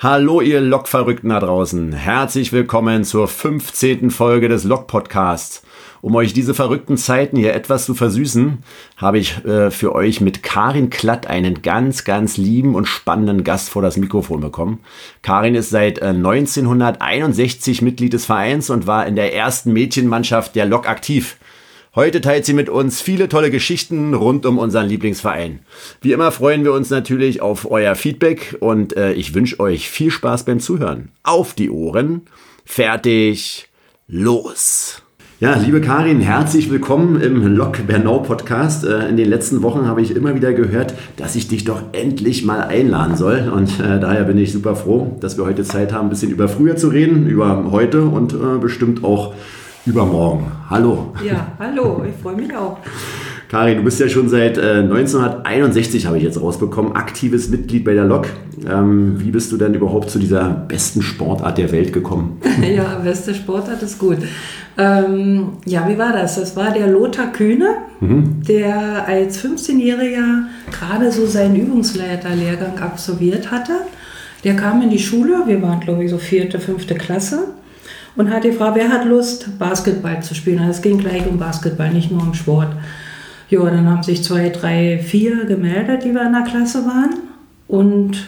Hallo ihr Lokverrückten da draußen. Herzlich willkommen zur 15. Folge des Lok Podcasts. Um euch diese verrückten Zeiten hier etwas zu versüßen, habe ich äh, für euch mit Karin Klatt einen ganz, ganz lieben und spannenden Gast vor das Mikrofon bekommen. Karin ist seit äh, 1961 Mitglied des Vereins und war in der ersten Mädchenmannschaft der Lok aktiv. Heute teilt sie mit uns viele tolle Geschichten rund um unseren Lieblingsverein. Wie immer freuen wir uns natürlich auf euer Feedback und äh, ich wünsche euch viel Spaß beim Zuhören. Auf die Ohren, fertig, los! Ja, liebe Karin, herzlich willkommen im Lok Bernau Podcast. Äh, in den letzten Wochen habe ich immer wieder gehört, dass ich dich doch endlich mal einladen soll. Und äh, daher bin ich super froh, dass wir heute Zeit haben, ein bisschen über früher zu reden, über heute und äh, bestimmt auch übermorgen. Hallo. Ja, hallo, ich freue mich auch. Karin, du bist ja schon seit äh, 1961, habe ich jetzt rausbekommen, aktives Mitglied bei der LOK. Ähm, wie bist du denn überhaupt zu dieser besten Sportart der Welt gekommen? ja, beste Sportart ist gut. Ähm, ja, wie war das? Das war der Lothar Kühne, mhm. der als 15-Jähriger gerade so seinen Übungsleiterlehrgang absolviert hatte. Der kam in die Schule, wir waren glaube ich so vierte, fünfte Klasse und hat gefragt, wer hat Lust, Basketball zu spielen. Also es ging gleich um Basketball, nicht nur um Sport. Ja, dann haben sich zwei, drei, vier gemeldet, die wir in der Klasse waren. Und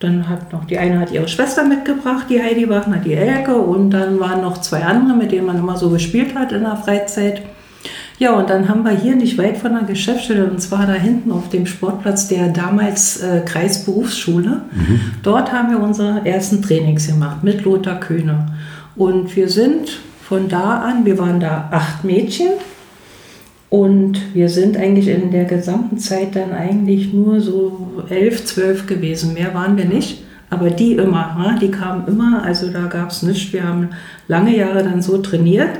dann hat noch die eine hat ihre Schwester mitgebracht, die Heidi Wachner, die Elke. Und dann waren noch zwei andere, mit denen man immer so gespielt hat in der Freizeit. Ja, und dann haben wir hier nicht weit von der Geschäftsstelle, und zwar da hinten auf dem Sportplatz der damals äh, Kreisberufsschule. Mhm. Dort haben wir unsere ersten Trainings gemacht mit Lothar Kühne. Und wir sind von da an, wir waren da acht Mädchen und wir sind eigentlich in der gesamten Zeit dann eigentlich nur so elf, zwölf gewesen. Mehr waren wir nicht. Aber die immer, die kamen immer, also da gab es nichts. Wir haben lange Jahre dann so trainiert.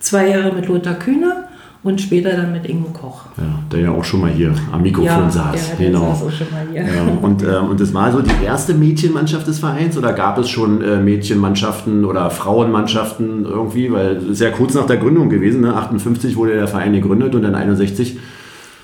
Zwei Jahre mit Lothar Kühne und später dann mit Ingo Koch. Ja, der ja auch schon mal hier am Mikrofon ja, saß. Ja, genau. saß. Ja, und, äh, und das war so die erste Mädchenmannschaft des Vereins oder gab es schon äh, Mädchenmannschaften oder Frauenmannschaften irgendwie? Weil es ist ja kurz nach der Gründung gewesen. Ne? 58 wurde der Verein gegründet und dann 61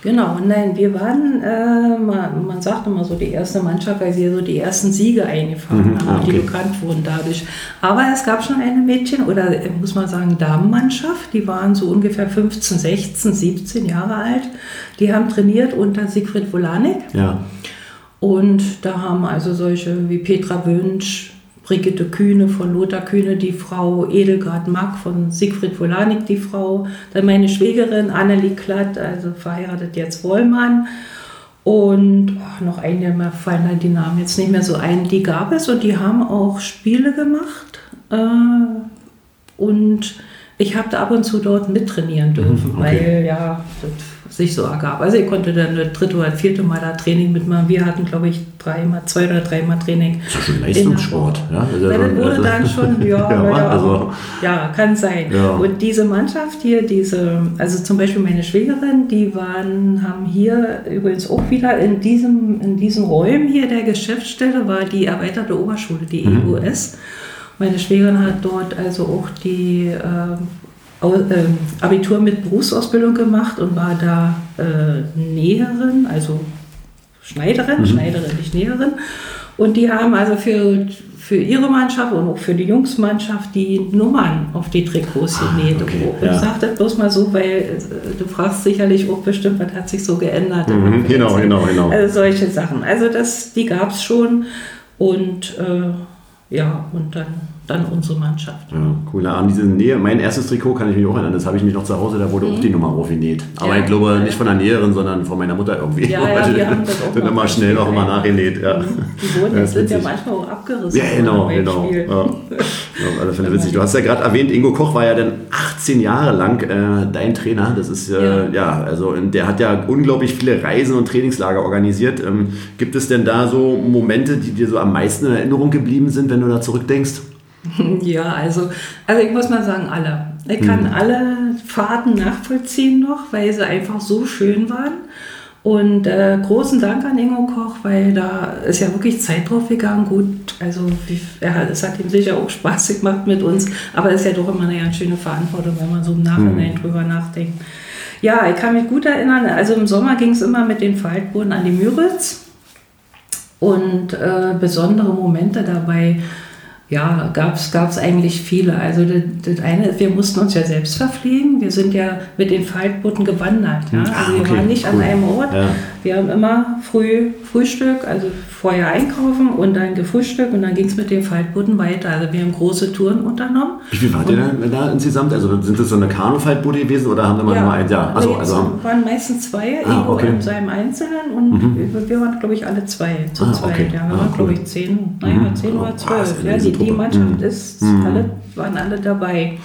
Genau, nein, wir waren, äh, man, man sagt immer so die erste Mannschaft, weil wir so die ersten Siege eingefahren mhm, haben, okay. die bekannt wurden dadurch. Aber es gab schon eine Mädchen- oder äh, muss man sagen Damenmannschaft, die waren so ungefähr 15, 16, 17 Jahre alt. Die haben trainiert unter Siegfried Volanik. Ja. Und da haben also solche wie Petra Wünsch, Brigitte Kühne von Lothar Kühne, die Frau Edelgard Mack von Siegfried Volanik, die Frau, dann meine Schwägerin Annelie Klatt, also verheiratet jetzt Wollmann. Und oh, noch eine, mir fallen dann die Namen jetzt nicht mehr so ein, die gab es und die haben auch Spiele gemacht. Äh, und ich habe da ab und zu dort mittrainieren dürfen, mhm, okay. weil ja, das sich so ergab. Also ich konnte dann das dritte oder vierte Mal da Training mitmachen. Wir hatten, glaube ich, dreimal, zwei oder dreimal Training. Das ist schon Leistungssport. Ja, also, das wurde also, dann schon, ja, ja, ja, also, ja kann sein. Ja. Und diese Mannschaft hier, diese, also zum Beispiel meine Schwägerin, die waren, haben hier übrigens auch wieder in diesem, in diesen Räumen hier der Geschäftsstelle war die erweiterte Oberschule, die mhm. EUS. Meine Schwägerin hat dort also auch die äh, Abitur mit Berufsausbildung gemacht und war da äh, Näherin, also Schneiderin, mhm. Schneiderin, nicht Näherin. Und die haben also für, für ihre Mannschaft und auch für die Jungsmannschaft die Nummern auf die Trikots ah, genäht. Okay, und ja. ich sage das bloß mal so, weil äh, du fragst sicherlich auch bestimmt, was hat sich so geändert. Mhm, genau, genau, genau. Also solche Sachen. Also das, die gab es schon. Und äh, ja, und dann dann unsere Mannschaft. Ja, cool. An diese Nähe, mein erstes Trikot kann ich mich auch erinnern, das habe ich mich noch zu Hause, da wurde mhm. auch die Nummer aufgenäht. Aber ja, ich glaube nicht von der Näherin, sondern von meiner Mutter irgendwie. Ja, ja, wir haben das auch Dann immer schnell noch immer nachgenäht. Ja. Mhm. Die wurden jetzt sind ja manchmal auch abgerissen. Ja, genau, genau. Ja. ja, alle Fälle witzig. Du hast ja gerade erwähnt, Ingo Koch war ja dann 18 Jahre lang äh, dein Trainer. Das ist äh, ja. ja, also der hat ja unglaublich viele Reisen und Trainingslager organisiert. Ähm, gibt es denn da so Momente, die dir so am meisten in Erinnerung geblieben sind, wenn du da zurückdenkst? Ja, also, also ich muss mal sagen, alle. Ich kann mhm. alle Fahrten nachvollziehen noch, weil sie einfach so schön waren. Und äh, großen Dank an Ingo Koch, weil da ist ja wirklich Zeit drauf gegangen. Gut, also ja, es hat ihm sicher auch Spaß gemacht mit uns, aber es ist ja doch immer eine ganz schöne Verantwortung, wenn man so im Nachhinein mhm. drüber nachdenkt. Ja, ich kann mich gut erinnern, also im Sommer ging es immer mit den Faltboden an die Müritz. und äh, besondere Momente dabei ja, gab es eigentlich viele. Also das, das, eine, wir mussten uns ja selbst verpflegen. Wir sind ja mit den Faltbooten gewandert. Ja? Also ah, okay, wir waren nicht cool. an einem Ort. Ja. Wir haben immer früh Frühstück, also vorher einkaufen und dann gefrühstückt und dann ging es mit den Faltbooten weiter. Also wir haben große Touren unternommen. Wie viel wart ihr denn da insgesamt? Also sind das so eine Kanu-Faltboote gewesen oder haben wir ja, nur ein? Ja, also, also waren meistens zwei, ah, okay. in seinem Einzelnen und mhm. wir waren, glaube ich, alle zwei zu ah, zweit. Okay. Ja, wir ah, waren, cool. glaube ich, zehn, naja, mhm. zehn oder zwölf. Ja, die, die Mannschaft mhm. ist, mhm. alle, waren alle dabei.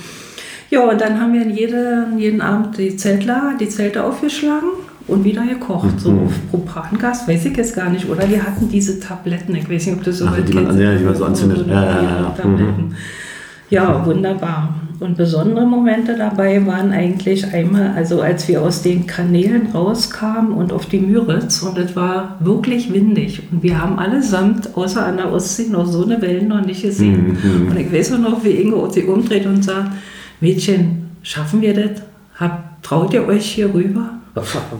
Ja, und dann haben wir jeden, jeden Abend die Zeltler, die Zelte aufgeschlagen und wieder gekocht. Mhm. So auf Propangas, weiß ich jetzt gar nicht. Oder die hatten diese Tabletten, ich weiß nicht, ob das so Ach, die man, ja, die man so anzündet. Ja, ja, ja, ja. Mhm. ja, wunderbar. Und besondere Momente dabei waren eigentlich einmal, also als wir aus den Kanälen rauskamen und auf die Müritz und es war wirklich windig und wir haben allesamt außer an der Ostsee noch so eine Wellen noch nicht gesehen. Mhm. Und ich weiß auch noch, wie Inge sich umdreht und sagt, Mädchen, schaffen wir das? Hab, traut ihr euch hier rüber?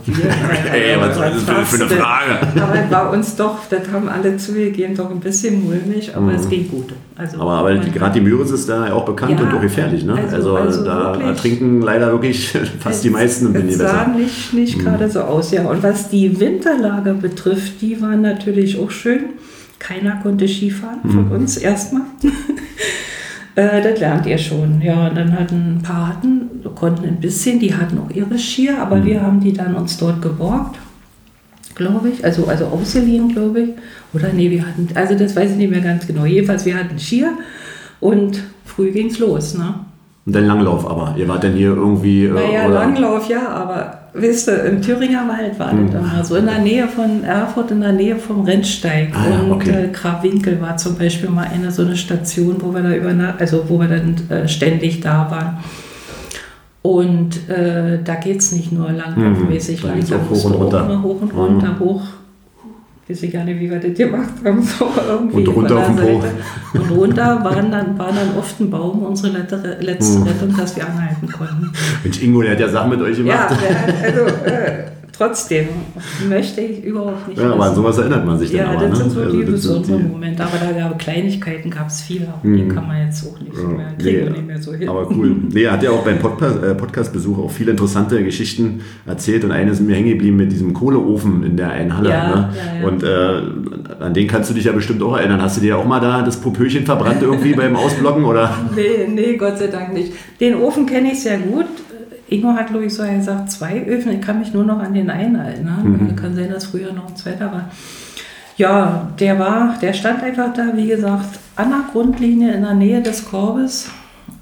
Wir, was ist das für eine Frage? Aber bei uns doch, das haben alle zugegeben, doch ein bisschen mulmig, aber mhm. es ging gut. Also aber aber gerade die Müritz ist da auch bekannt ja, und auch gefährlich. Ne? Also, also, also da trinken leider wirklich fast die meisten im Winter besser. sah nicht, nicht mhm. gerade so aus, ja. Und was die Winterlager betrifft, die waren natürlich auch schön. Keiner konnte Skifahren mhm. von uns erstmal. Äh, das lernt ihr schon. Ja, und dann hatten ein paar hatten, konnten ein bisschen, die hatten auch ihre Skier, aber mhm. wir haben die dann uns dort geborgt, glaube ich. Also, also ausgeliehen, glaube ich. Oder nee, wir hatten, also das weiß ich nicht mehr ganz genau. Jedenfalls, wir hatten Skier und früh ging es los. Ne? Und dann Langlauf aber. Ihr wart dann hier irgendwie. Äh, naja, oder? Langlauf ja, aber wisst ihr, im Thüringer Wald war mhm. das immer so. In der Nähe von Erfurt, in der Nähe vom Rennsteig. Ah, und okay. äh, Grabwinkel war zum Beispiel mal eine so eine Station, wo wir da über, also wo wir dann äh, ständig da waren. Und äh, da geht es nicht nur langlaufmäßig mhm, lang, da hoch und runter. hoch und runter, mhm. hoch weiß ich gar nicht, wie wir das gemacht haben. So irgendwie und runter auf den Po. Und runter waren dann, war dann oft ein Baum unsere letzte hm. Rettung, dass wir anhalten konnten. Mensch, Ingo, der hat ja Sachen mit euch gemacht. Ja, also äh, trotzdem möchte ich überhaupt nicht. Ja, aber an sowas erinnert man sich dann Ja, aber, das ne? sind so also, die besonderen Momente. Aber da gab Kleinigkeiten gab es viele, aber die hm. kann man jetzt auch nicht ja, mehr, kriegen nee, nicht mehr so hin. Aber cool. Nee, er hat ja auch beim äh, Podcast-Besuch auch viele interessante Geschichten erzählt und eine ist mir hängen geblieben mit diesem Kohleofen in der einen Halle. Ja, ne? ja. Und äh, an den kannst du dich ja bestimmt auch erinnern. Hast du dir auch mal da das Popöchen verbrannt irgendwie beim Ausblocken? Oder? Nee, nee, Gott sei Dank nicht. Den Ofen kenne ich sehr gut. Ingo hat, glaube ich, so gesagt, zwei Öfen. Ich kann mich nur noch an den einen erinnern. Mhm. Kann sein, dass früher noch ein zweiter war. Ja, der war, der stand einfach da, wie gesagt, an der Grundlinie in der Nähe des Korbes.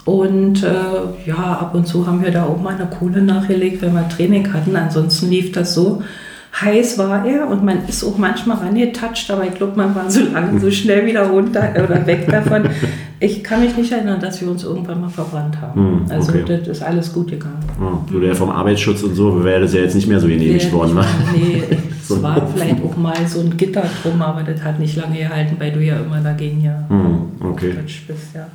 Und äh, ja, ab und zu haben wir da auch mal eine Kohle nachgelegt, wenn wir Training hatten. Ansonsten lief das so, heiß war er und man ist auch manchmal rangetatscht, aber ich glaube, man war so lange, so schnell wieder runter oder weg davon. Ich kann mich nicht erinnern, dass wir uns irgendwann mal verbrannt haben. Hm, also okay. das ist alles gut gegangen. Oh, so der vom Arbeitsschutz und so wäre das ja jetzt nicht mehr so genehmigt worden. Ne? Nee, es so war vielleicht auch mal so ein Gitter drum, aber das hat nicht lange gehalten, weil du ja immer dagegen ja hm, okay. bist. Ja.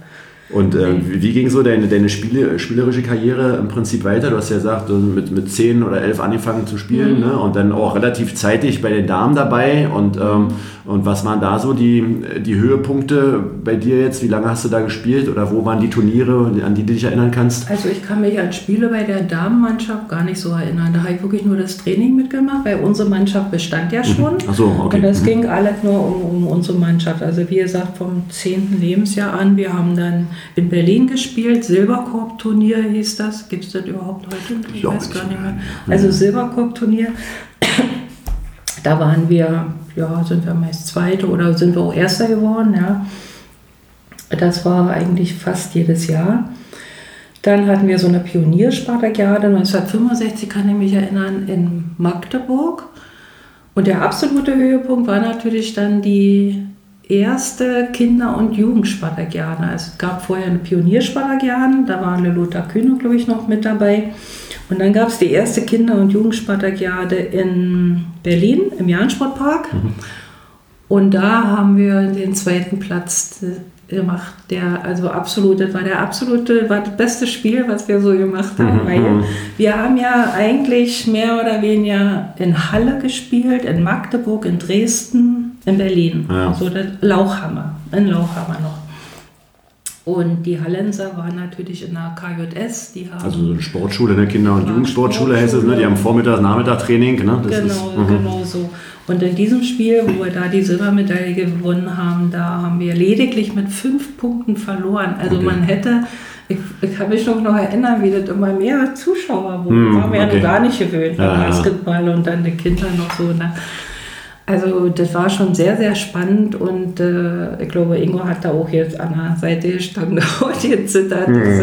Und äh, wie ging so deine, deine Spiele, spielerische Karriere im Prinzip weiter? Du hast ja gesagt, mit, mit 10 oder 11 angefangen zu spielen mhm. ne? und dann auch relativ zeitig bei den Damen dabei. Und, ähm, und was waren da so die, die Höhepunkte bei dir jetzt? Wie lange hast du da gespielt oder wo waren die Turniere, an die du dich erinnern kannst? Also ich kann mich an Spiele bei der Damenmannschaft gar nicht so erinnern. Da habe ich wirklich nur das Training mitgemacht, weil unsere Mannschaft bestand ja mhm. schon. Ach so, okay. Und das mhm. ging alles nur um, um unsere Mannschaft. Also wie gesagt, vom 10. Lebensjahr an, wir haben dann in Berlin gespielt, Silberkorb-Turnier hieß das. Gibt es das überhaupt heute? Ich weiß gar nicht mehr. Also Silberkorb-Turnier. Da waren wir, ja, sind wir meist Zweite oder sind wir auch Erster geworden, ja. Das war eigentlich fast jedes Jahr. Dann hatten wir so eine Pionierspartakiade 1965, kann ich mich erinnern, in Magdeburg. Und der absolute Höhepunkt war natürlich dann die erste Kinder- und Jugendspartakiade. Also es gab vorher eine Pionierspartakiade, da war Lothar Kühne, glaube ich, noch mit dabei. Und dann gab es die erste Kinder- und Jugendspartakiade in Berlin im Jahrensportpark. Mhm. Und da haben wir den zweiten Platz gemacht. Der, also absolut, das war der absolute, war das beste Spiel, was wir so gemacht haben. Mhm. wir haben ja eigentlich mehr oder weniger in Halle gespielt, in Magdeburg, in Dresden, in Berlin. Ja. So der Lauchhammer, in Lauchhammer noch. Und die Hallenser waren natürlich in der KJS. Die haben Also so eine Sportschule, ne? Kinder- und Ja, Jugendsportschule heißt es, ne? Die haben Vormittags, Nachmittag-Training, ne? Das genau, ist, mhm. genau so. Und in diesem Spiel, wo wir da die Silbermedaille gewonnen haben, da haben wir lediglich mit fünf Punkten verloren. Also Okay. man hätte, ich, ich kann mich noch, noch erinnern, wie das immer mehr Zuschauer wurden. Hm, waren wir ja okay. noch gar nicht gewöhnt, Ja, ja. Basketball und dann die Kinder noch so. Ne? Also das war schon sehr, sehr spannend und äh, ich glaube, Ingo hat da auch jetzt an der Seite gestanden und gezittert. Mhm. Das,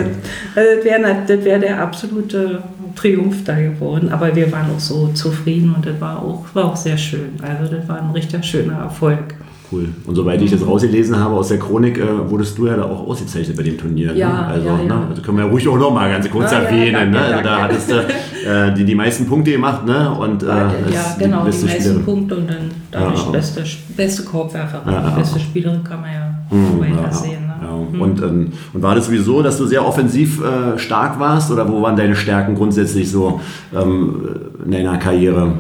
also das wäre wär der absolute Triumph da geworden. Aber wir waren auch so zufrieden und das war auch, war auch sehr schön. Also das war ein richtig schöner Erfolg. Cool. Und soweit ich das rausgelesen habe aus der Chronik, äh, wurdest du ja da auch ausgezeichnet bei dem Turnier. Ja, ne? also, ja, ja. Ne? Also können wir ja ruhig auch noch mal ganz kurz Ja, erwähnen. ne? Also da hattest du äh, die, die meisten Punkte gemacht ne? und äh, ja, genau, die, beste meisten Spielerin. Punkte und dann dadurch Ja. beste, beste Korbwerferin. Ja. Die beste Spielerin kann man ja Mhm, weiter sehen. Ne? ja. Und, ähm, und war das sowieso, dass du sehr offensiv äh, stark warst oder wo waren deine Stärken grundsätzlich so ähm, in deiner Karriere?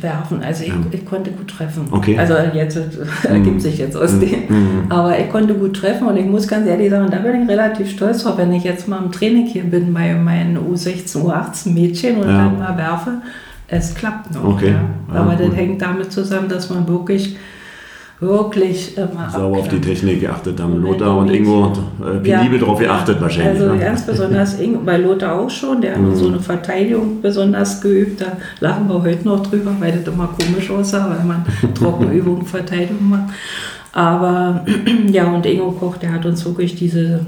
Werfen. Also ich, ich konnte gut treffen. Okay. Also jetzt äh, ergibt sich jetzt aus dem. Aber ich konnte gut treffen und ich muss ganz ehrlich sagen, da bin ich relativ stolz drauf, wenn ich jetzt mal im Training hier bin bei meinen U16, U18 Mädchen und Ja. dann mal werfe. Es klappt noch. Okay. Ja. Ja, Aber das hängt damit zusammen, dass man wirklich, wirklich immer Sauber auf die. Technik geachtet haben. Lothar und Ingo äh, penibel drauf geachtet ja, wahrscheinlich. Also ne? ganz besonders Ingo, bei Lothar auch schon, der hat so eine Verteidigung besonders geübt. Da lachen wir heute noch drüber, weil das immer komisch aussah, weil man Trockenübungen Verteidigung macht. Aber ja, und Ingo Koch, der hat uns wirklich diese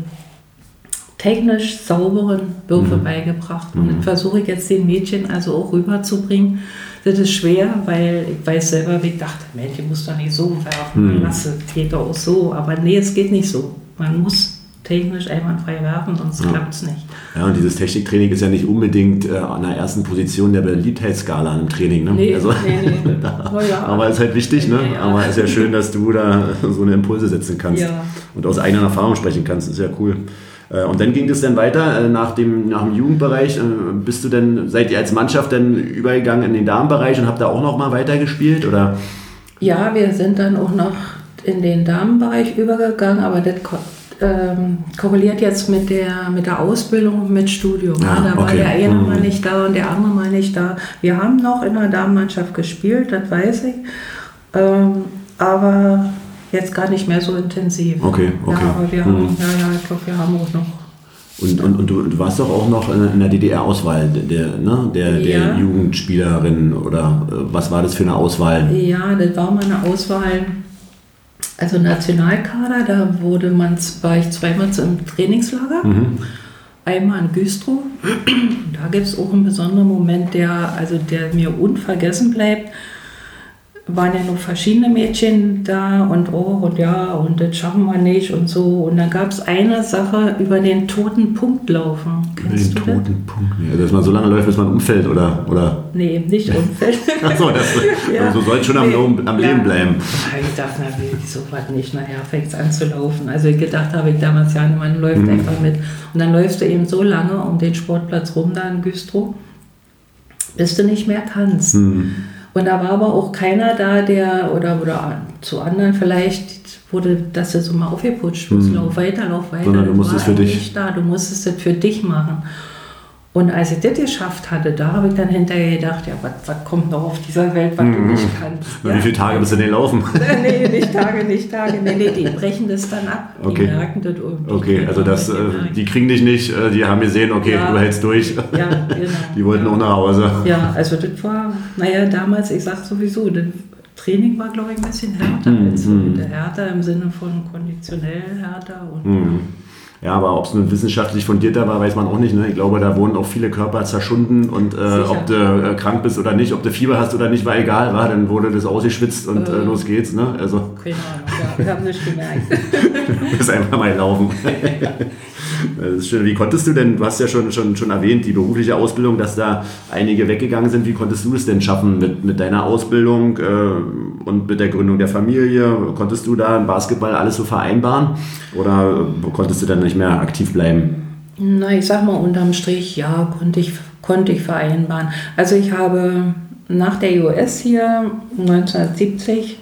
technisch sauberen Würfe beigebracht. Und das versuche ich jetzt den Mädchen also auch rüberzubringen. Das ist schwer, weil ich weiß selber, wie ich dachte, Mädchen muss doch nicht so werfen, lass es, geht doch auch so. Aber nee, es geht nicht so. Man muss technisch einwandfrei werfen, sonst klappt es nicht. Ja, und dieses Techniktraining ist ja nicht unbedingt äh, an der ersten Position der Beliebtheitsskala im Training. Ne? Nee, also, nee, nee. Na ja. aber ist halt wichtig, ne? Ja. Aber ist ja schön, dass du da so eine Impulse setzen kannst Ja. und aus eigener Erfahrung sprechen kannst. Ist ja cool. Äh, Und dann ging es dann weiter äh, nach dem, nach dem Jugendbereich. äh, Bist du denn, seid ihr als Mannschaft dann übergegangen in den Damenbereich und habt da auch noch mal weitergespielt? Oder? Ja, wir sind dann auch noch in den Damenbereich übergegangen, aber das ähm, korreliert jetzt mit der, mit der Ausbildung und mit Studium. Ah, da war okay. der eine Mhm. mal nicht da und der andere mal nicht da. Wir haben noch in der Damenmannschaft gespielt, das weiß ich, ähm, aber jetzt gar nicht mehr so intensiv. Okay, okay. Ja, aber wir Mhm. haben, ja, ja, ich glaube, wir haben auch noch Und, und, und du, du warst doch auch noch in, der DDR-Auswahl der, ne? der, der Ja. Jugendspielerin oder äh, was war das für eine Auswahl? Ja, das war mal eine Auswahl. Also Nationalkader, da wurde man, war ich zweimal im Trainingslager. Einmal in Güstrow. Da gibt es auch einen besonderen Moment, der, also der mir unvergessen bleibt. Waren ja noch verschiedene Mädchen da und oh und ja und das schaffen wir nicht und so. Und dann gab es eine Sache über den toten Punkt laufen. Kennst Den du das? toten Punkt. Ja, dass man so lange läuft, bis man umfällt, oder? oder? Nee, nicht Unfall. Achso, das, Ja. so soll schon am, Nee. Leben- am Ja. Leben bleiben. Ich dachte, na, will ich so was nicht. Nachher fängt es an zu laufen. Also ich gedacht habe ich damals, ja, man läuft einfach mit. Und dann läufst du eben so lange um den Sportplatz rum da in Güstrow, bis du nicht mehr kannst. Und da war aber auch keiner da, der, oder, oder zu anderen vielleicht, wurde, dass du so mal aufgeputscht wirst, lauf weiter, lauf weiter. Sondern du Das musstest war für dich. Da. Du musstest das für dich machen. Und als ich das geschafft hatte, da habe ich dann hinterher gedacht, ja, was, kommt noch auf dieser Welt, was du nicht kannst. Ja? Wie viele Tage bist du denn laufen? nee, nicht Tage, nicht Tage. Nee, nee, die brechen das dann ab. Okay. Die merken das irgendwie. Okay, also das, äh, die kriegen dich nicht, äh, die haben gesehen, okay, Ja. du hältst durch. Ja, genau. Die wollten ja. auch nach Hause. Ja, also das war, naja, damals, ich sag sowieso, das Training war, glaube ich, ein bisschen härter Mhm. als heute. Härter im Sinne von konditionell härter. Und Mhm. Ja, aber ob es nun wissenschaftlich fundierter war, weiß man auch nicht. Ne? Ich glaube, da wurden auch viele Körper zerschunden und äh, ob du äh, krank bist oder nicht, ob du Fieber hast oder nicht, war egal. War, dann wurde das ausgeschwitzt und äh, Äh. los geht's. Ne? Also keine Ahnung, ja, ich habe nicht gemerkt. du musst einfach mal laufen. Das ist schön. Wie konntest du denn, du hast ja schon, schon, schon erwähnt, die berufliche Ausbildung, dass da einige weggegangen sind. Wie konntest du es denn schaffen mit, mit deiner Ausbildung äh, und mit der Gründung der Familie? Konntest du da im Basketball alles so vereinbaren oder konntest du dann nicht mehr aktiv bleiben? Na, ich sag mal, unterm Strich, ja, konnte ich, konnte ich vereinbaren. Also ich habe nach der US hier 1970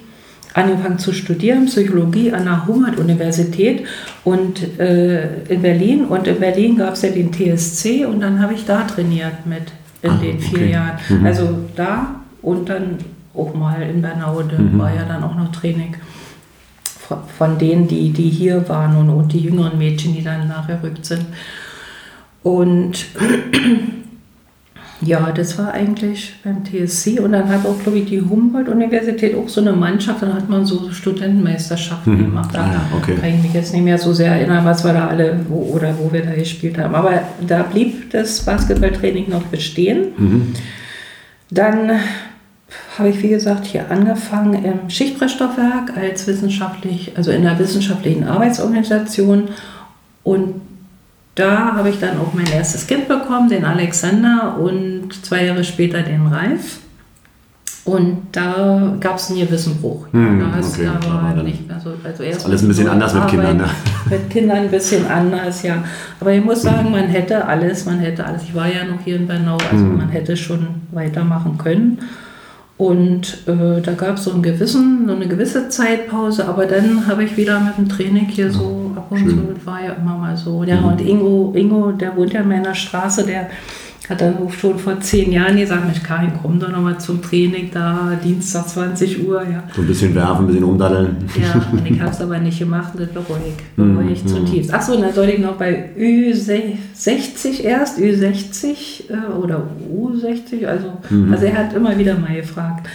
angefangen zu studieren, Psychologie an der Humboldt-Universität und äh, in Berlin. Und in Berlin gab es ja den TSC und dann habe ich da trainiert mit in Ah, den vier okay. Jahren. Mhm. Also da und dann auch mal in Bernau, da Mhm. war ja dann auch noch Training von, denen, die, die hier waren und, und die jüngeren Mädchen, die dann nachgerückt sind. Und ja, das war eigentlich beim TSC und dann hat auch, glaube ich, die Humboldt-Universität auch so eine Mannschaft, dann hat man so Studentenmeisterschaften Mhm. gemacht. Da Ah ja, okay. kann ich mich jetzt nicht mehr so sehr erinnern, was wir da alle wo, oder wo wir da gespielt haben. Aber da blieb das Basketballtraining noch bestehen. Mhm. Dann habe ich, wie gesagt, hier angefangen im Schichtbrechstoffwerk als wissenschaftlich, also in der wissenschaftlichen Arbeitsorganisation. Und da habe ich dann auch mein erstes Kind bekommen, den Alexander, und zwei Jahre später den Ralf. Und da gab es einen gewissen Bruch. Hm, da ist okay, aber nicht mehr so. Also erst alles ein bisschen so anders mit Arbeit, Kindern, ne? Mit Kindern ein bisschen anders, ja. Aber ich muss sagen, man hätte alles, man hätte alles. Ich war ja noch hier in Bernau, also Hm. man hätte schon weitermachen können. Und äh, da gab es so, einen gewissen, so eine gewisse Zeitpause, aber dann habe ich wieder mit dem Training hier so ab und schön. zu, war ja immer mal so. Ja, Mhm. und Ingo, Ingo, der wohnt ja in meiner Straße, der hat dann auch schon vor zehn Jahren gesagt, Mensch, Karin, komm doch nochmal zum Training da, Dienstag 20 Uhr, ja. So ein bisschen werfen, ein bisschen umdaddeln. Ja, und ich habe es aber nicht gemacht, das bereue ich, Mhm, bereue ich mhm. zutiefst. Achso, und dann sollte ich noch bei Ü60 erst, Ü60 äh, oder U60, also, Mhm. also er hat immer wieder mal gefragt,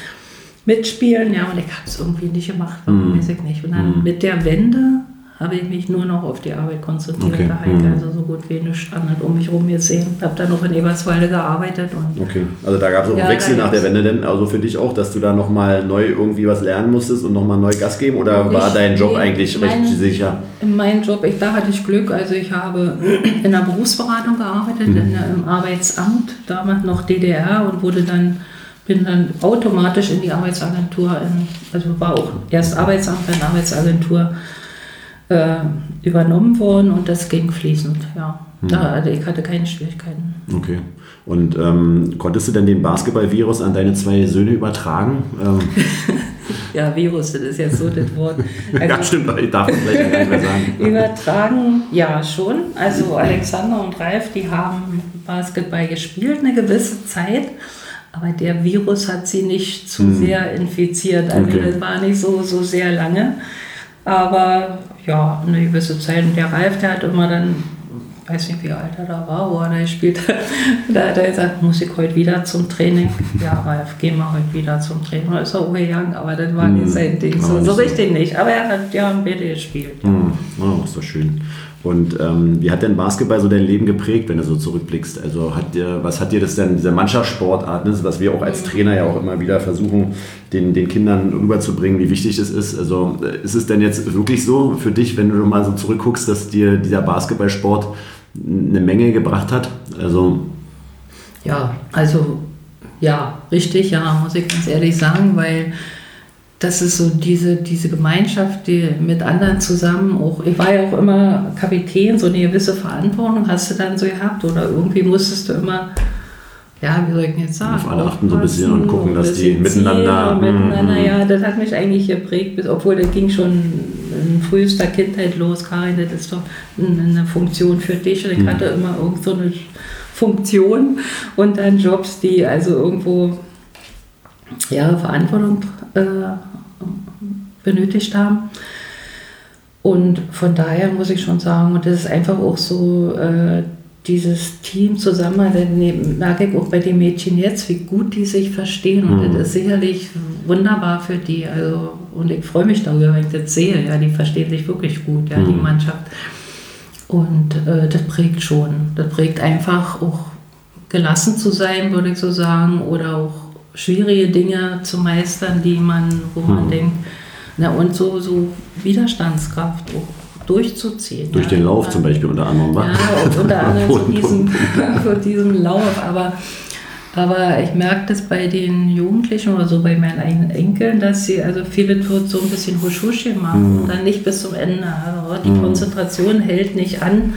mitspielen, ja, und ich habe es irgendwie nicht gemacht, warum weiß ich nicht. Und dann mit der Wende habe ich mich nur noch auf die Arbeit konzentriert, Okay, da ich mhm. also so gut wie nichts anderes um mich herum gesehen. Habe dann noch in Eberswalde gearbeitet und Okay, also da gab es auch einen Ja, Wechsel da nach der Wende denn, also für dich auch, dass du da nochmal neu irgendwie was lernen musstest und nochmal neu Gas geben oder war Nicht- dein Job eigentlich recht mein- sicher? In meinem Job, ich, da hatte ich Glück, also ich habe in der Berufsberatung gearbeitet, Mhm. in im Arbeitsamt, damals noch DDR und wurde dann, bin dann automatisch in die Arbeitsagentur, in, also war auch erst Arbeitsamt, dann Arbeitsagentur äh, übernommen worden und das ging fließend, ja. Mhm. Da, also ich hatte keine Schwierigkeiten. Okay. Und ähm, konntest du denn den Basketball-Virus an deine zwei Söhne übertragen? Ähm, Ja, Virus, das ist jetzt so das Wort. ja, Also- stimmt, ich darf vielleicht gar nicht mehr sagen. Übertragen, ja schon. Also Alexander und Ralf, die haben Basketball gespielt eine gewisse Zeit, aber der Virus hat sie nicht zu sehr infiziert. Also Okay. das war nicht so, so sehr lange. Aber ja, eine gewisse Zeit. Und der Ralf, der hat immer dann, weiß nicht wie alt er da war, wo er da gespielt hat, da hat er gesagt, muss ich heute wieder zum Training? Ja, Ralf, gehen wir heute wieder zum Training. Da ist er umgegangen, aber das war nicht sein Ding. aber So, richtig nicht. Aber er hat ja beide gespielt. Ja. Hm, Oh, ist doch schön. Und ähm, wie hat denn Basketball so dein Leben geprägt, wenn du so zurückblickst? Also hat dir, was hat dir das denn, diese Mannschaftssportart, ne, was wir auch als Trainer ja auch immer wieder versuchen, den, den Kindern rüberzubringen, wie wichtig das ist? Also äh, ist es denn jetzt wirklich so für dich, wenn du mal so zurückguckst, dass dir dieser Basketballsport eine Menge gebracht hat? Also Ja, also ja, richtig, ja, muss ich ganz ehrlich sagen, weil das ist so diese, diese Gemeinschaft, die mit anderen zusammen auch, ich war ja auch immer Kapitän, so eine gewisse Verantwortung hast du dann so gehabt oder irgendwie musstest du immer, ja, wie soll ich denn jetzt sagen? Auf alle achten so ein bisschen und gucken, dass die miteinander- und miteinander, Mhm. ja, das hat mich eigentlich geprägt, obwohl das ging schon in frühester Kindheit los, Karin, das ist doch eine Funktion für dich und ich Mhm. hatte immer irgend so eine Funktion und dann Jobs, die also irgendwo ja, Verantwortung äh, benötigt haben. Und von daher muss ich schon sagen, und das ist einfach auch so, äh, dieses Team zusammen, dann merke ich auch bei den Mädchen jetzt, wie gut die sich verstehen. Und Mhm. das ist sicherlich wunderbar für die. Also, und ich freue mich darüber, wenn ich das sehe. Ja, die verstehen sich wirklich gut, ja, die Mhm. Mannschaft. Und äh, das prägt schon. Das prägt einfach auch gelassen zu sein, würde ich so sagen, oder auch schwierige Dinge zu meistern, die man, wo man Mhm. denkt, na und so, so Widerstandskraft auch durchzuziehen. durch ja. den Lauf zum Beispiel unter anderem? Ja, unter anderem zu diesem, Lauf. Aber, aber ich merke das bei den Jugendlichen oder so bei meinen eigenen Enkeln, dass sie also viele tut so ein bisschen Husch-Husch machen Mhm. und dann nicht bis zum Ende. Also die Mhm. Konzentration hält nicht an.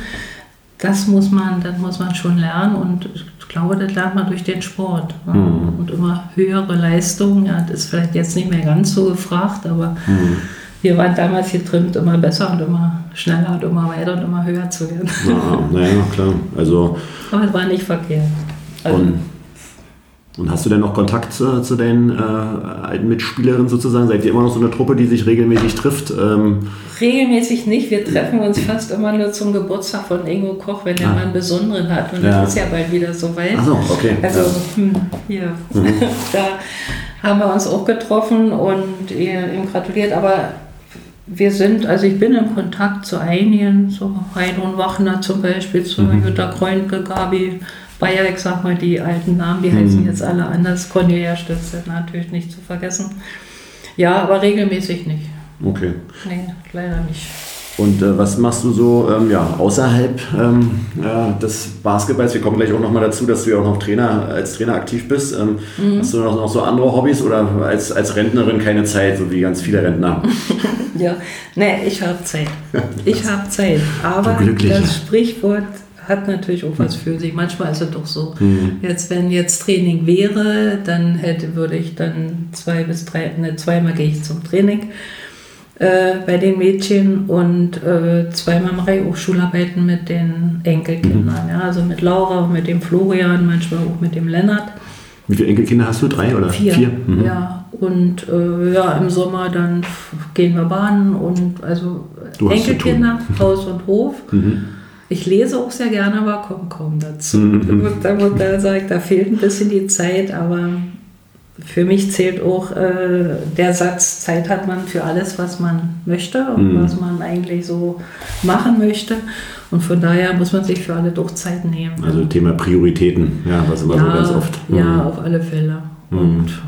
Das muss man, das muss man schon lernen und ich glaube, das lernt man durch den Sport. Ne? Mhm. Und immer höhere Leistungen, ja, das ist vielleicht jetzt nicht mehr ganz so gefragt, aber mhm. wir waren damals getrimmt, immer besser und immer schneller und immer weiter und immer höher zu werden. Ja, naja, klar. Also, aber es war nicht verkehrt. Also, und und hast du denn noch Kontakt zu, zu deinen äh, alten Mitspielerinnen sozusagen? Seid ihr immer noch so eine Truppe, die sich regelmäßig trifft? Ähm regelmäßig nicht. Wir treffen uns fast immer nur zum Geburtstag von Ingo Koch, wenn er ah. mal einen besonderen hat. Und ja. das ist ja bald wieder soweit. Ach so, okay. Also, hm, hier, mhm. da haben wir uns auch getroffen und ihm gratuliert. Aber wir sind, also ich bin im Kontakt zu einigen, so Heidrun Wachner zum Beispiel, zu mhm. Jutta Kreunke, Gabi Bayer, ich sag mal, die alten Namen, die mhm. heißen jetzt alle anders. Cornelia Stütze natürlich nicht zu vergessen. Ja, aber regelmäßig nicht. Okay. Nee, leider nicht. Und äh, was machst du so ähm, ja, außerhalb ähm, äh, des Basketballs? Wir kommen gleich auch nochmal dazu, dass du ja auch noch Trainer, als Trainer aktiv bist. Ähm, mhm. Hast du noch, noch so andere Hobbys oder als, als Rentnerin keine Zeit, so wie ganz viele Rentner? ja, nee, ich habe Zeit. Ich habe Zeit. Aber das Sprichwort hat natürlich auch was für sich. Manchmal ist es doch so. Mhm. Jetzt, wenn jetzt Training wäre, dann hätte, würde ich dann zwei bis drei, ne, zweimal gehe ich zum Training äh, bei den Mädchen und äh, zweimal mache ich auch Schularbeiten mit den Enkelkindern. Mhm. Ja, also mit Laura, mit dem Florian, manchmal auch mit dem Lennart. Wie viele Enkelkinder hast du? Drei oder vier? Vier. Mhm. Ja, und äh, ja, im Sommer dann gehen wir bahnen und also Enkelkinder, Haus und Hof. Mhm. Ich lese auch sehr gerne, aber komme kaum dazu. Mhm. Da, da sage ich, da fehlt ein bisschen die Zeit, aber für mich zählt auch äh, der Satz, Zeit hat man für alles, was man möchte und mhm. was man eigentlich so machen möchte. Und von daher muss man sich für alle doch Zeit nehmen. Also Thema Prioritäten, ja, was immer ja, so ganz oft. Mhm. Ja, auf alle Fälle. Mhm. Und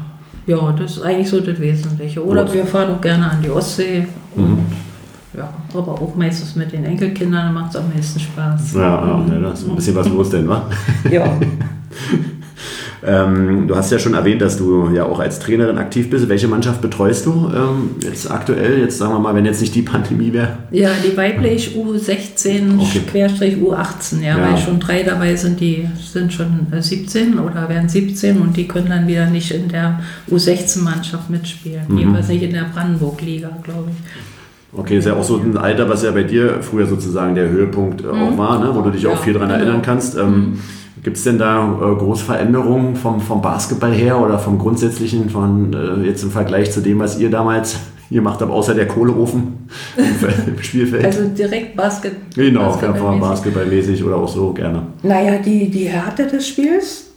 ja, das ist eigentlich so das Wesentliche. Oder wir fahren auch gerne an die Ostsee. Mhm. Und ja, aber auch meistens mit den Enkelkindern macht es am meisten Spaß. Ja, ja, ja, da ist ein bisschen was los denn, wa? Ja. ähm, du hast ja schon erwähnt, dass du ja auch als Trainerin aktiv bist. Welche Mannschaft betreust du ähm, jetzt aktuell? Jetzt sagen wir mal, wenn jetzt nicht die Pandemie wäre. Ja, die weiblich U16 okay. U18, ja, ja, weil schon drei dabei sind, die sind schon 17 oder werden 17 und die können dann wieder nicht in der U16-Mannschaft mitspielen. Mhm. Jedenfalls nicht in der Brandenburg-Liga, glaube ich. Okay, ist ja auch so ein Alter, was ja bei dir früher sozusagen der Höhepunkt äh, mhm. auch war, ne? wo du dich auch viel daran genau. erinnern kannst. Ähm, mhm. Gibt es denn da äh, große Veränderungen vom, vom Basketball her oder vom Grundsätzlichen von äh, jetzt im Vergleich zu dem, was ihr damals gemacht habt, außer der Kohleofen im Spielfeld? Also direkt Basket genau, Basketball basketballmäßig oder auch so gerne. Naja, die, die Härte des Spiels,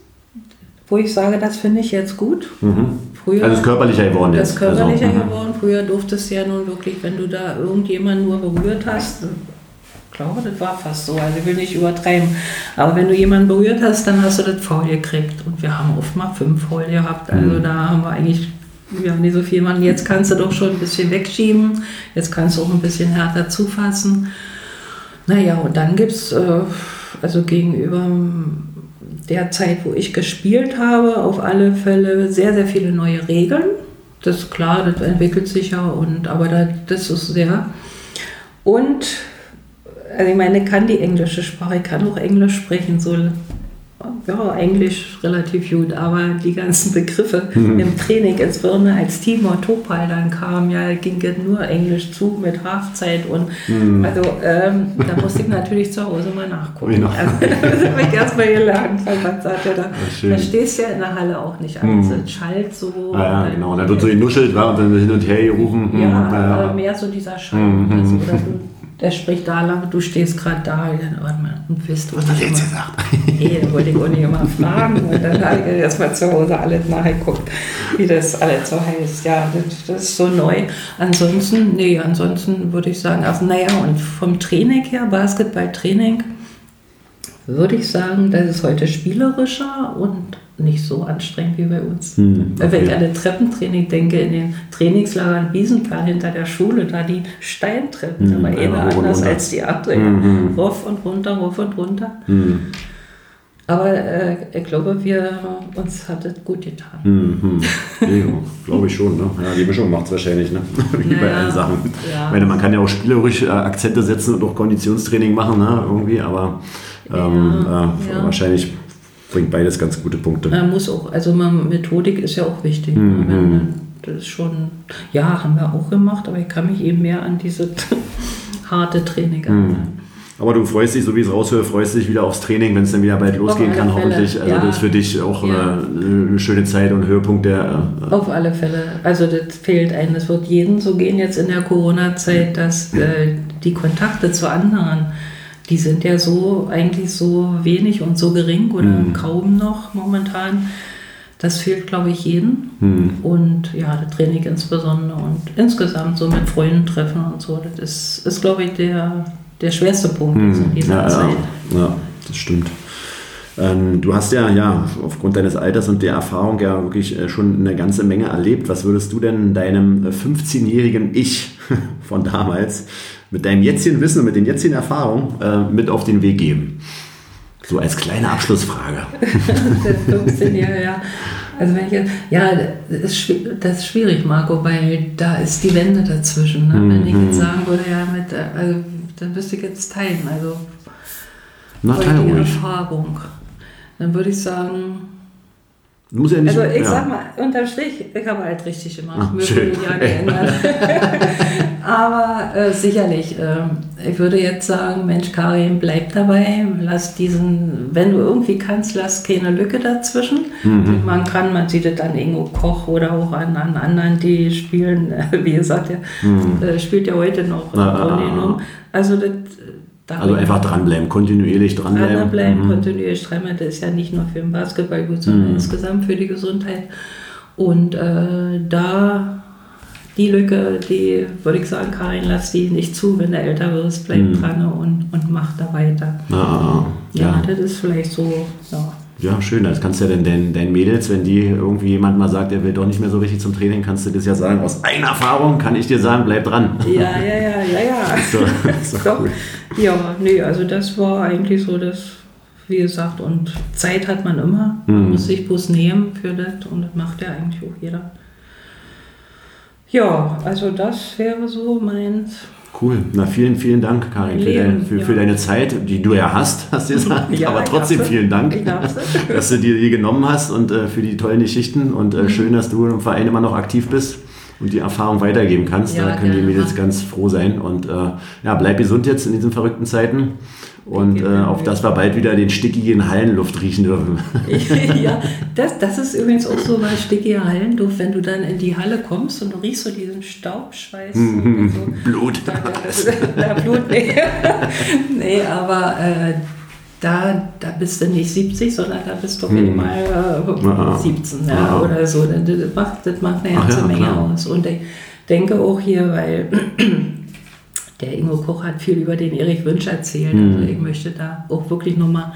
wo ich sage, das finde ich jetzt gut. Mhm. Früher, also ist körperlicher geworden jetzt. Ist körperlicher also, geworden. Früher durftest du ja nun wirklich, wenn du da irgendjemanden nur berührt hast, ich glaube, das war fast so, also ich will nicht übertreiben, aber wenn du jemanden berührt hast, dann hast du das faul gekriegt. Und wir haben oft mal fünf faul gehabt, also mhm. da haben wir eigentlich wir haben nicht so viel machen. Jetzt kannst du doch schon ein bisschen wegschieben. Jetzt kannst du auch ein bisschen härter zufassen. Naja, und dann gibt es äh, also gegenüber der Zeit, wo ich gespielt habe, auf alle Fälle sehr, sehr viele neue Regeln. Das ist klar, das entwickelt sich ja, und, aber das ist sehr. Und also ich meine, ich kann die englische Sprache, ich kann auch Englisch sprechen, so ja, Englisch relativ gut, aber die ganzen Begriffe mhm. im Training, insbesondere als Timor Topal dann kam, ja, ging nur Englisch zu mit Halfzeit und mhm. also ähm, da musste ich natürlich zu Hause mal nachgucken. Genau. Also, das habe ich erstmal gelernt, weil man sagt, ja, da, da stehst du ja in der Halle auch nicht an. Mhm. Es schallt so. Ah, ja, genau. Dann wird so genuschelt war, und dann hin und her gerufen. Ja, mhm. ja, mehr so dieser Schall. Mhm. Also, der spricht da lang, du stehst gerade da und wisst, was hat er jetzt gesagt? Nee, da wollte ich auch nicht immer fragen. Und dann habe ich erstmal zu Hause alles nachgeguckt, wie das alles so heißt. Ja, das, das, ist so neu. Ansonsten, nee, ansonsten würde ich sagen, also naja, und vom Training her, Basketballtraining, würde ich sagen, das ist heute spielerischer und nicht so anstrengend wie bei uns. Hm, okay. Wenn ich an das Treppentraining denke, in den Trainingslagern Wiesenthal hinter der Schule, da die Steintreppen, hm, aber eher anders als die andere. Hm, hm, Rauf und runter, rauf und runter. Hm. Aber äh, ich glaube, wir, uns hat es gut getan. Mhm. Ja, glaube ich schon. Ne? Ja, die Mischung macht es wahrscheinlich, ne? wie bei allen Sachen. Ja. Ich meine, man kann ja auch spielerisch äh, Akzente setzen und auch Konditionstraining machen, ne? irgendwie, aber ähm, äh, wahrscheinlich bringt beides ganz gute Punkte. Man muss auch, also man, Methodik ist ja auch wichtig. Ne? Mhm. Das ist schon, ja, haben wir auch gemacht, aber ich kann mich eben mehr an diese harte Training erinnern. Mhm. Aber du freust dich, so wie ich es raushöre, freust dich wieder aufs Training, wenn es dann wieder bald losgehen kann, Fälle. hoffentlich. Also ja. das ist für dich auch ja. eine, eine, schöne Zeit und Höhepunkt der. Äh Auf alle Fälle. Also das fehlt einem. Es wird jedem so gehen jetzt in der Corona-Zeit, dass äh, die Kontakte zu anderen, die sind ja so eigentlich so wenig und so gering oder mhm. kaum noch momentan. Das fehlt, glaube ich, jedem. Mhm. Und ja, das Training insbesondere und insgesamt so mit Freunden treffen und so, das ist, ist glaube ich, der der schwerste Punkt hm. in dieser ja, Zeit. Ja, ja, das stimmt. Ähm, du hast ja, ja aufgrund deines Alters und der Erfahrung ja wirklich äh, schon eine ganze Menge erlebt. Was würdest du denn deinem 15-jährigen äh, Ich von damals mit deinem jetzigen Wissen und mit den jetzigen Erfahrungen äh, mit auf den Weg geben? So als kleine Abschlussfrage. der 15-Jährige, ja. Also wenn ich jetzt, ja, das ist, das ist schwierig, Marco, weil da ist die Wende dazwischen. Ne? Wenn ich jetzt mhm. sagen würde, ja, mit, also dann müsste ich jetzt teilen. Also Na, teil ruhig. Erfahrung. Dann würde ich sagen. Muss ja nicht, also ich ja. sag mal, unterm Strich, ich habe halt richtig gemacht. Ach, schön. Ja geändert. Aber äh, sicherlich, äh, ich würde jetzt sagen, Mensch, Karin, bleib dabei, lass diesen, wenn du irgendwie kannst, lass keine Lücke dazwischen. Mhm. Man kann, man sieht es an Ingo Koch oder auch an, an anderen, die spielen, äh, wie gesagt, der mhm. Äh, spielt ja heute noch ah, ah, also, das, also einfach dranbleiben, kontinuierlich dranbleiben. Dranbleiben, mhm. kontinuierlich dranbleiben. Das ist ja nicht nur für den Basketball gut, sondern mhm. insgesamt für die Gesundheit. Und äh, da die Lücke, die würde ich sagen, Karin, lass die nicht zu, wenn du älter wirst, bleib mhm. dran und, und mach da weiter. Ah, ja, ja, das ist vielleicht so, ja. Ja, schön. Das kannst du ja dann deinen, deinen Mädels, wenn die irgendwie jemand mal sagt, er will doch nicht mehr so richtig zum Training, kannst du das ja sagen. Aus eigener Erfahrung kann ich dir sagen, bleib dran. Ja, ja, ja, ja, ja. so, so doch. Cool. Ja, nee, also das war eigentlich so das, wie gesagt, und Zeit hat man immer. Man mhm. muss sich bloß nehmen für das und das macht ja eigentlich auch jeder. Ja, also das wäre so meins. Cool. Na, vielen, vielen Dank, Karin, für, dein, für, ja. für, deine Zeit, die du ja hast, hast du gesagt. Ja, Aber trotzdem vielen Dank, dass du dir die genommen hast und äh, für die tollen Geschichten. Und äh, mhm. schön, dass du im Verein immer noch aktiv bist und die Erfahrung weitergeben kannst. Ja, da können die Mädels ganz froh sein. Und äh, ja, bleib gesund jetzt in diesen verrückten Zeiten. Und äh, auf das wir bald wieder den stickigen Hallenluft riechen dürfen. ja, das, das ist übrigens auch so bei stickiger Hallenluft, wenn du dann in die Halle kommst und du riechst so diesen Staubschweiß. Mhm. so. Blut. Da, da, da, Blut, nee. nee, aber äh, da, da bist du nicht 70, sondern da bist du hm. mal äh, 17 ja, ja. oder so. Das macht, das macht eine ganze ja, Menge klar. aus. Und ich denke auch hier, weil der Ingo Koch hat viel über den Erich Wünsch erzählt. Mhm. Also ich möchte da auch wirklich nochmal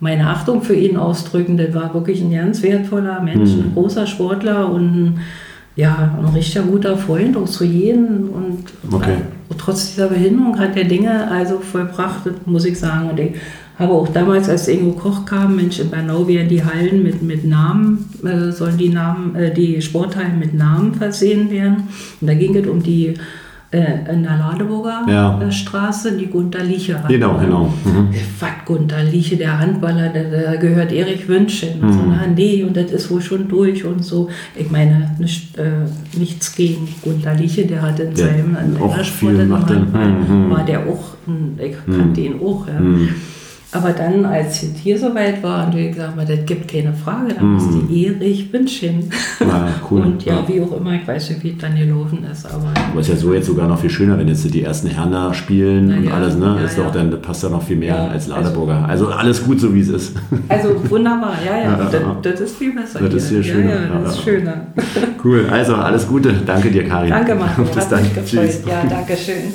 meine Achtung für ihn ausdrücken. Der war wirklich ein ganz wertvoller Mensch, mhm. ein großer Sportler und ja, ein richtig guter Freund auch zu jedem. Und okay. äh, trotz dieser Behinderung hat er Dinge also vollbracht, muss ich sagen. Und ich habe auch damals, als Ingo Koch kam, Mensch, in Bernau werden die Hallen mit, mit Namen, äh, sollen die Namen, äh, die Sporthallen mit Namen versehen werden. Und da ging es um die äh, in der Ladeburger ja. Äh, Straße, die Gunter Lieche hat. Genau, genau. Mhm. Was Gunter Lieche, der Handballer, der, der gehört Erich Wünsch hin. Mhm. So, na, nee, und das ist wohl schon durch und so. Ich meine, nicht, äh, nichts gegen Gunter Lieche, der hat in seinem Sport, mhm. war der auch, ich kannte mhm. ihn auch. Ja. Mhm. Aber dann, als es hier soweit war, und wir gesagt das gibt keine Frage, dann ist mm. die Erich Wünschchen. Ja, cool. und ja, ja, wie auch immer, ich weiß nicht, wie es dann gelaufen ist. Aber, aber ist ja so jetzt sogar noch viel schöner, wenn jetzt die ersten Herner spielen Na, und ja, alles, ne? Ist doch, dann passt da noch viel mehr als Ladeburger. Also, also, alles gut, so wie es ist. Also wunderbar, ja, ja. das, das, ist viel besser. Das hier. ist hier schöner. Ja, das ist schöner. Cool, also alles Gute. Danke dir, Karin. Danke, Marco. Bis dann. Tschüss. Ja, danke schön.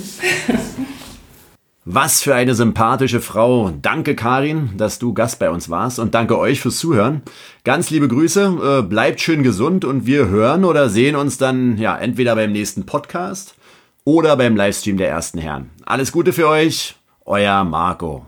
Was für eine sympathische Frau. Danke, Karin, dass du Gast bei uns warst und danke euch fürs Zuhören. Ganz liebe Grüße, äh, bleibt schön gesund und wir hören oder sehen uns dann ja entweder beim nächsten Podcast oder beim Livestream der ersten Herren. Alles Gute für euch, euer Marco.